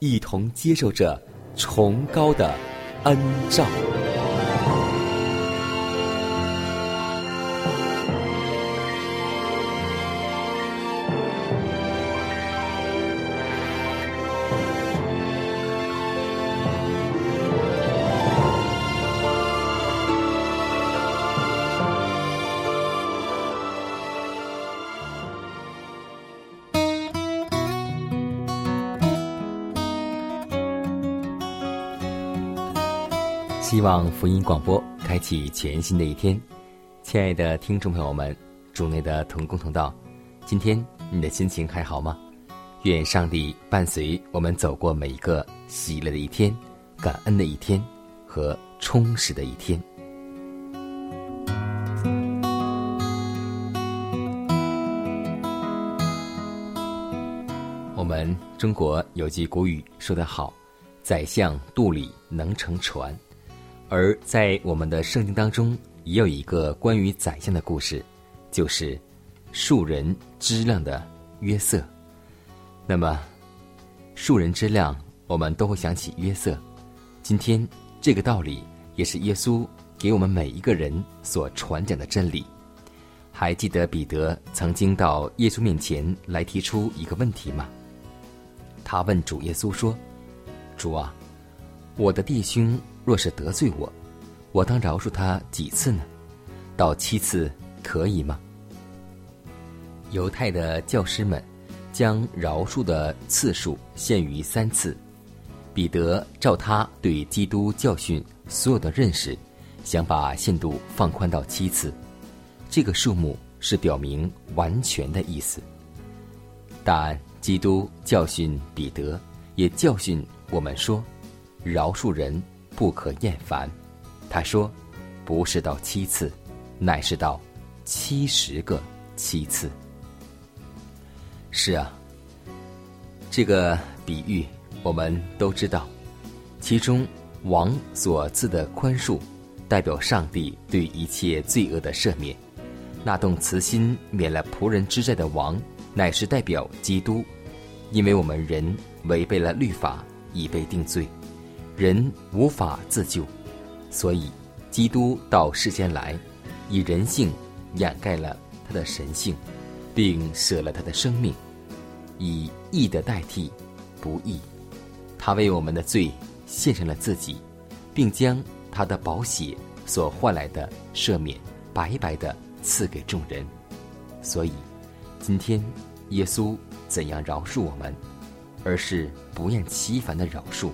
一同接受着崇高的恩照。望福音广播开启全新的一天，亲爱的听众朋友们，主内的同工同道，今天你的心情还好吗？愿上帝伴随我们走过每一个喜乐的一天、感恩的一天和充实的一天。我们中国有句古语说得好：“宰相肚里能撑船。”而在我们的圣经当中，也有一个关于宰相的故事，就是树人之量的约瑟。那么，树人之量，我们都会想起约瑟。今天这个道理也是耶稣给我们每一个人所传讲的真理。还记得彼得曾经到耶稣面前来提出一个问题吗？他问主耶稣说：“主啊，我的弟兄。”若是得罪我，我当饶恕他几次呢？到七次可以吗？犹太的教师们将饶恕的次数限于三次。彼得照他对基督教训所有的认识，想把限度放宽到七次。这个数目是表明完全的意思。但基督教训彼得，也教训我们说：饶恕人。不可厌烦，他说：“不是到七次，乃是到七十个七次。”是啊，这个比喻我们都知道，其中王所赐的宽恕，代表上帝对一切罪恶的赦免；那动慈心免了仆人之债的王，乃是代表基督，因为我们人违背了律法，已被定罪。人无法自救，所以基督到世间来，以人性掩盖了他的神性，并舍了他的生命，以义的代替不义。他为我们的罪献上了自己，并将他的宝血所换来的赦免白白的赐给众人。所以，今天耶稣怎样饶恕我们，而是不厌其烦的饶恕。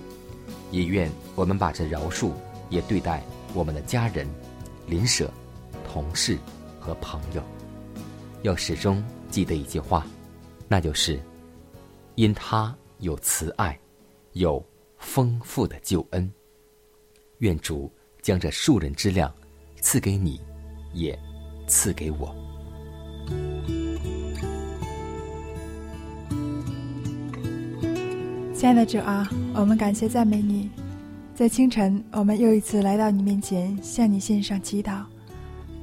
也愿我们把这饶恕也对待我们的家人、邻舍、同事和朋友，要始终记得一句话，那就是：因他有慈爱，有丰富的救恩。愿主将这数人之量赐给你，也赐给我。亲爱的主啊，我们感谢赞美你，在清晨，我们又一次来到你面前，向你献上祈祷。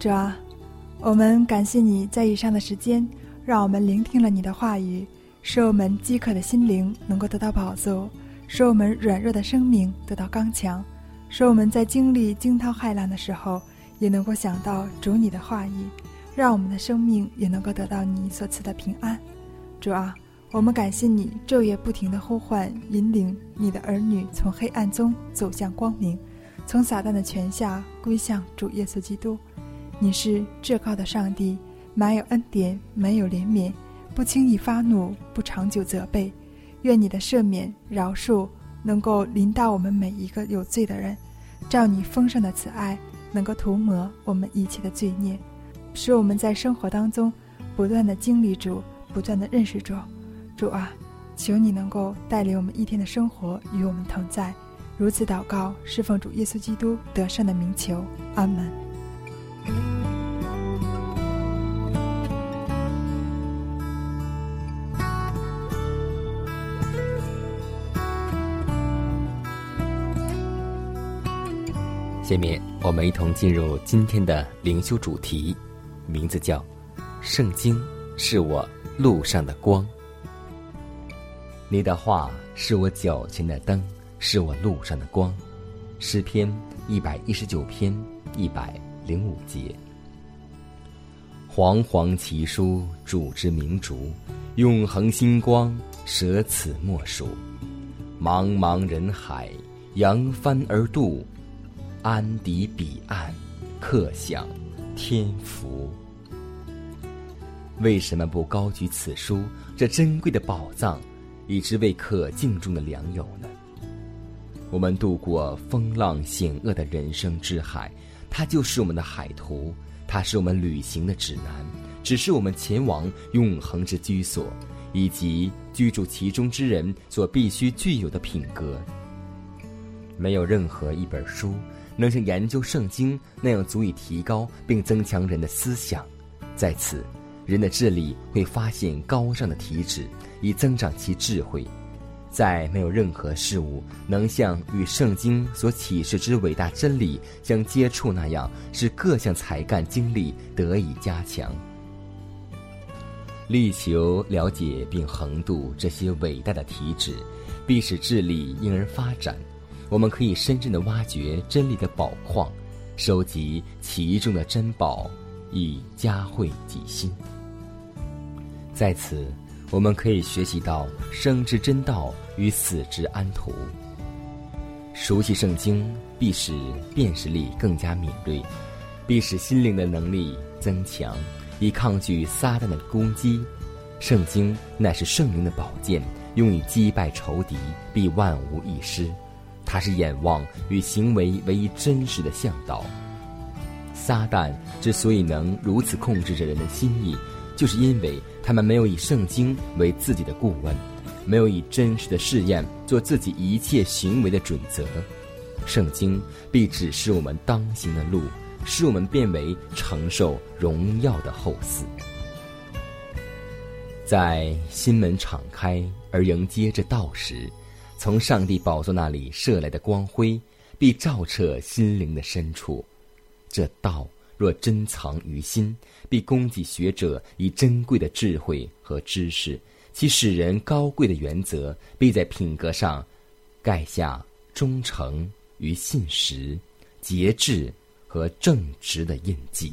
主啊，我们感谢你在以上的时间，让我们聆听了你的话语，使我们饥渴的心灵能够得到饱足，使我们软弱的生命得到刚强，使我们在经历惊涛骇浪的时候，也能够想到主你的话语，让我们的生命也能够得到你所赐的平安。主啊，我们感谢你昼夜不停的呼唤引领你的儿女从黑暗中走向光明，从撒旦的权下归向主耶稣基督。你是至高的上帝，满有恩典，满有怜悯，不轻易发怒，不长久责备。愿你的赦免饶恕能够临到我们每一个有罪的人。照你丰盛的慈爱，能够涂抹我们一切的罪孽，使我们在生活当中不断的经历主，不断的认识主。主啊，求你能够带领我们一天的生活与我们同在。如此祷告，侍奉主耶稣基督得胜的名求，阿门。下面我们一同进入今天的灵修主题，名字叫“圣经是我路上的光”。你的话是我脚前的灯，是我路上的光。诗篇一百一十九篇一百零五节。煌煌奇书，主之明烛，永恒星光，舍此莫属。茫茫人海，扬帆而渡。安抵彼岸，刻享天福。为什么不高举此书这珍贵的宝藏，以之为可敬重的良友呢？我们渡过风浪险恶的人生之海，它就是我们的海图，它是我们旅行的指南，只是我们前往永恒之居所，以及居住其中之人所必须具有的品格。没有任何一本书。能像研究圣经那样足以提高并增强人的思想，在此，人的智力会发现高尚的体质，以增长其智慧。在没有任何事物能像与圣经所启示之伟大真理相接触那样，使各项才干精力得以加强。力求了解并横渡这些伟大的体旨，必使智力因而发展。我们可以深深的挖掘真理的宝矿，收集其中的珍宝，以嘉惠己心。在此，我们可以学习到生之真道与死之安图。熟悉圣经，必使辨识力更加敏锐，必使心灵的能力增强，以抗拒撒旦的攻击。圣经乃是圣灵的宝剑，用以击败仇敌，必万无一失。它是眼望与行为唯一真实的向导。撒旦之所以能如此控制着人的心意，就是因为他们没有以圣经为自己的顾问，没有以真实的试验做自己一切行为的准则。圣经必指示我们当行的路，使我们变为承受荣耀的后嗣。在心门敞开而迎接这道时。从上帝宝座那里射来的光辉，必照彻心灵的深处。这道若珍藏于心，必供给学者以珍贵的智慧和知识；其使人高贵的原则，必在品格上盖下忠诚与信实、节制和正直的印记。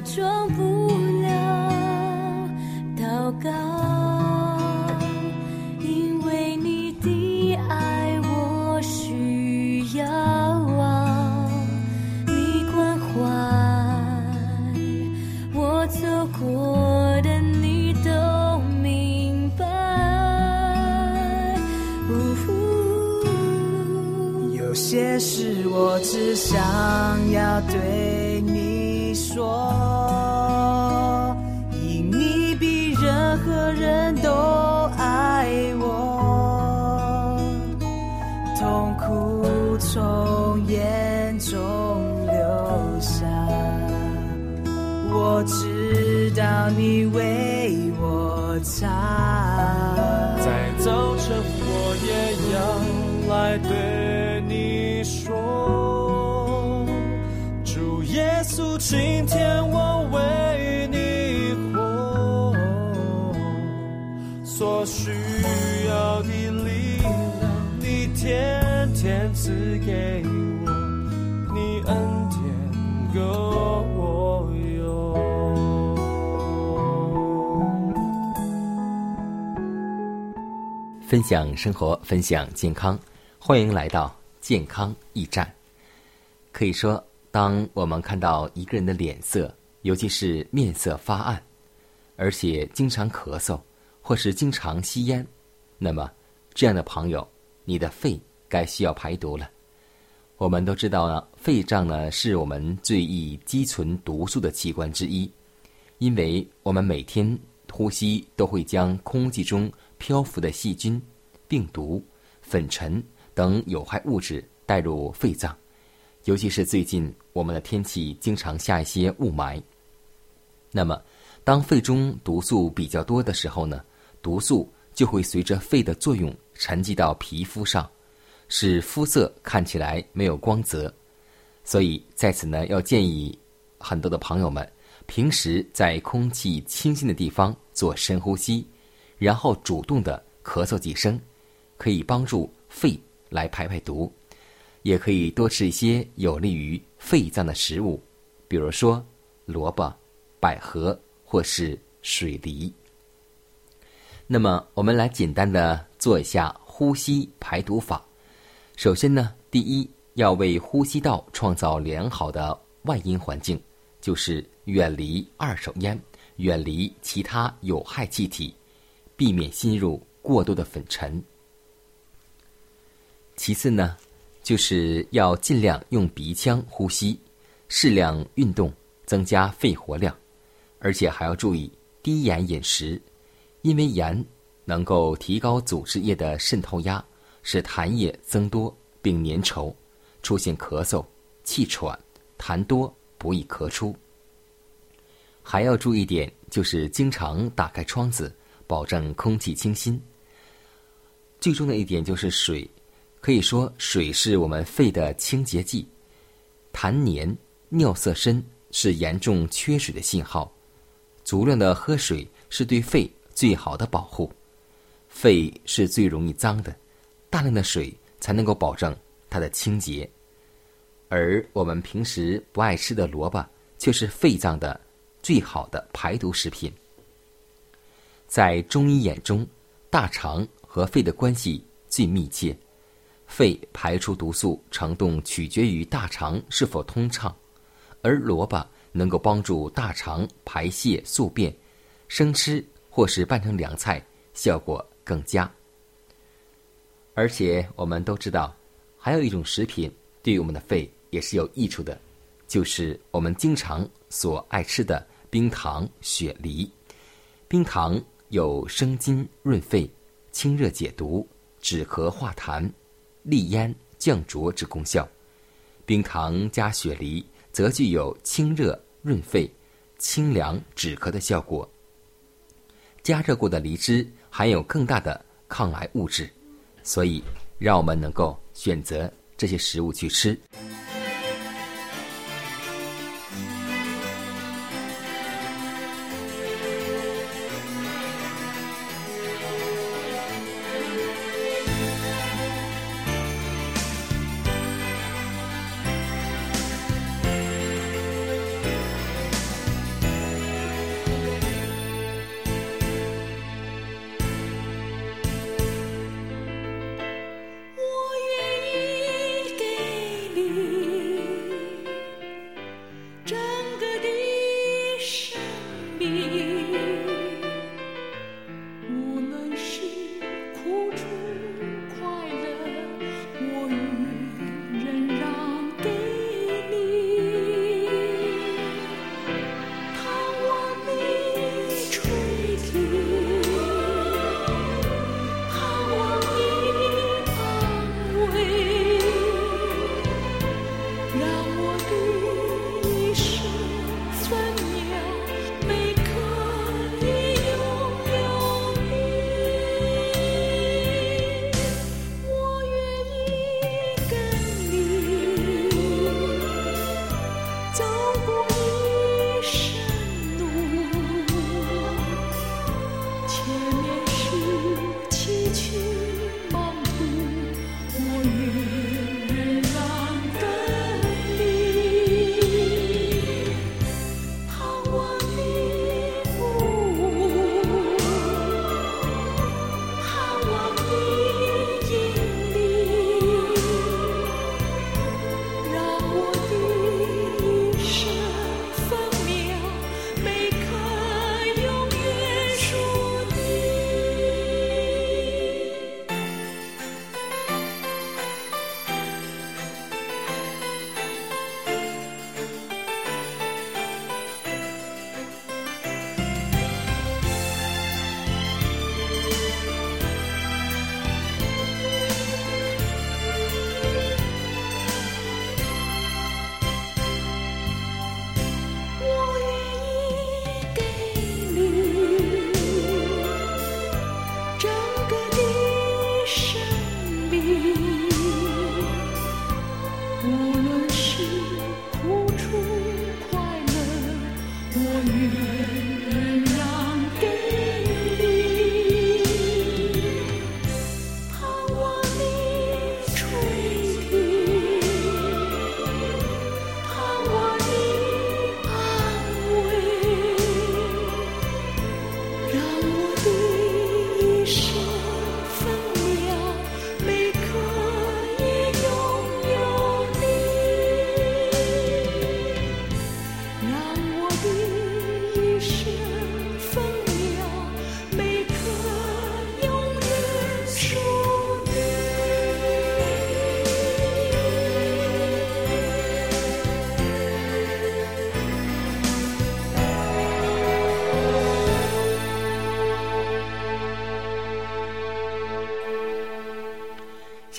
装你为我擦，分享生活，分享健康，欢迎来到健康驿站。可以说，当我们看到一个人的脸色，尤其是面色发暗，而且经常咳嗽，或是经常吸烟，那么这样的朋友，你的肺该需要排毒了。我们都知道呢，肺脏呢是我们最易积存毒素的器官之一，因为我们每天呼吸都会将空气中。漂浮的细菌、病毒、粉尘等有害物质带入肺脏，尤其是最近我们的天气经常下一些雾霾。那么，当肺中毒素比较多的时候呢，毒素就会随着肺的作用沉积到皮肤上，使肤色看起来没有光泽。所以在此呢，要建议很多的朋友们，平时在空气清新的地方做深呼吸。然后主动的咳嗽几声，可以帮助肺来排排毒，也可以多吃一些有利于肺脏的食物，比如说萝卜、百合或是水梨。那么，我们来简单的做一下呼吸排毒法。首先呢，第一要为呼吸道创造良好的外因环境，就是远离二手烟，远离其他有害气体。避免吸入过多的粉尘。其次呢，就是要尽量用鼻腔呼吸，适量运动，增加肺活量，而且还要注意低盐饮食，因为盐能够提高组织液的渗透压，使痰液增多并粘稠，出现咳嗽、气喘、痰多不易咳出。还要注意点，就是经常打开窗子。保证空气清新。最重要的一点就是水，可以说水是我们肺的清洁剂。痰黏、尿色深是严重缺水的信号。足量的喝水是对肺最好的保护。肺是最容易脏的，大量的水才能够保证它的清洁。而我们平时不爱吃的萝卜，却是肺脏的最好的排毒食品。在中医眼中，大肠和肺的关系最密切，肺排出毒素程度取决于大肠是否通畅，而萝卜能够帮助大肠排泄宿便，生吃或是拌成凉菜，效果更佳。而且我们都知道，还有一种食品对于我们的肺也是有益处的，就是我们经常所爱吃的冰糖雪梨。冰糖有生津润肺、清热解毒、止咳化痰、利咽降浊之功效。冰糖加雪梨则具有清热润肺、清凉止咳的效果。加热过的梨汁含有更大的抗癌物质。所以，让我们能够选择这些食物去吃。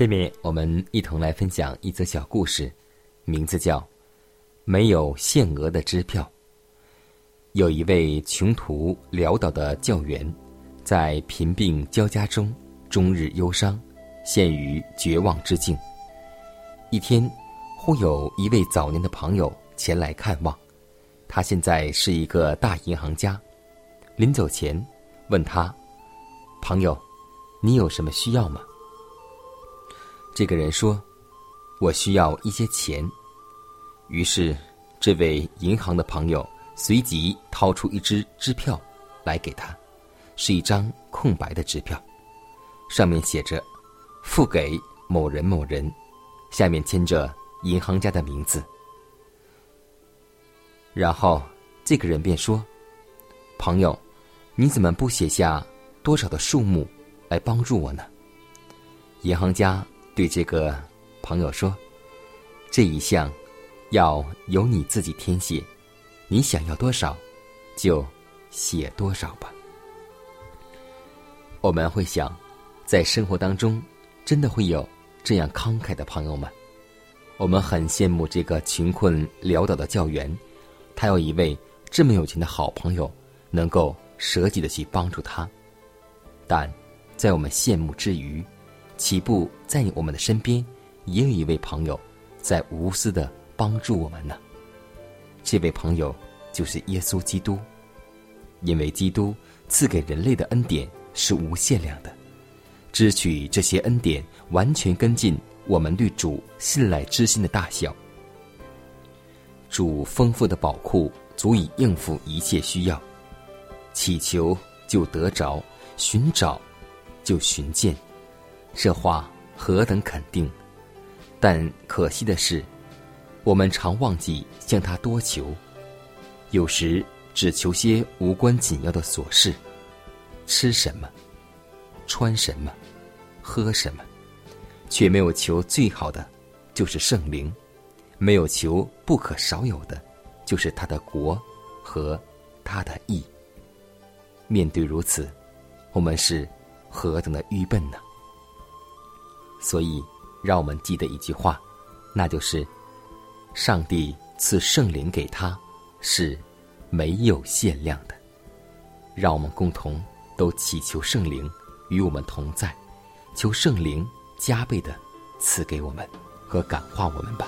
下面我们一同来分享一则小故事，名字叫《没有限额的支票》。有一位穷途潦倒的教员，在贫病交加中终日忧伤，陷于绝望之境。一天，忽有一位早年的朋友前来看望，他现在是一个大银行家。临走前，问他：“朋友，你有什么需要吗？”这个人说：“我需要一些钱。”于是，这位银行的朋友随即掏出一支支票来给他，是一张空白的支票，上面写着“付给某人某人”，下面签着银行家的名字。然后这个人便说：“朋友，你怎么不写下多少的数目来帮助我呢？”银行家对这个朋友说：“这一项要由你自己填写，你想要多少，就写多少吧。”我们会想，在生活当中，真的会有这样慷慨的朋友吗？我们很羡慕这个穷困潦倒的教员，他有一位这么有钱的好朋友，能够舍己的去帮助他。但在我们羡慕之余，岂不在我们的身边也有一位朋友，在无私的帮助我们呢？这位朋友就是耶稣基督，因为基督赐给人类的恩典是无限量的，支取这些恩典完全跟进我们对主信赖之心的大小。主丰富的宝库足以应付一切需要，祈求就得着，寻找就寻见。这话何等肯定！但可惜的是，我们常忘记向他多求，有时只求些无关紧要的琐事：吃什么，穿什么，喝什么，却没有求最好的，就是圣灵；没有求不可少有的，就是他的国和他的义。面对如此，我们是何等的愚笨呢？所以，让我们记得一句话，那就是：上帝赐圣灵给他，是没有限量的。让我们共同都祈求圣灵与我们同在，求圣灵加倍的赐给我们和感化我们吧。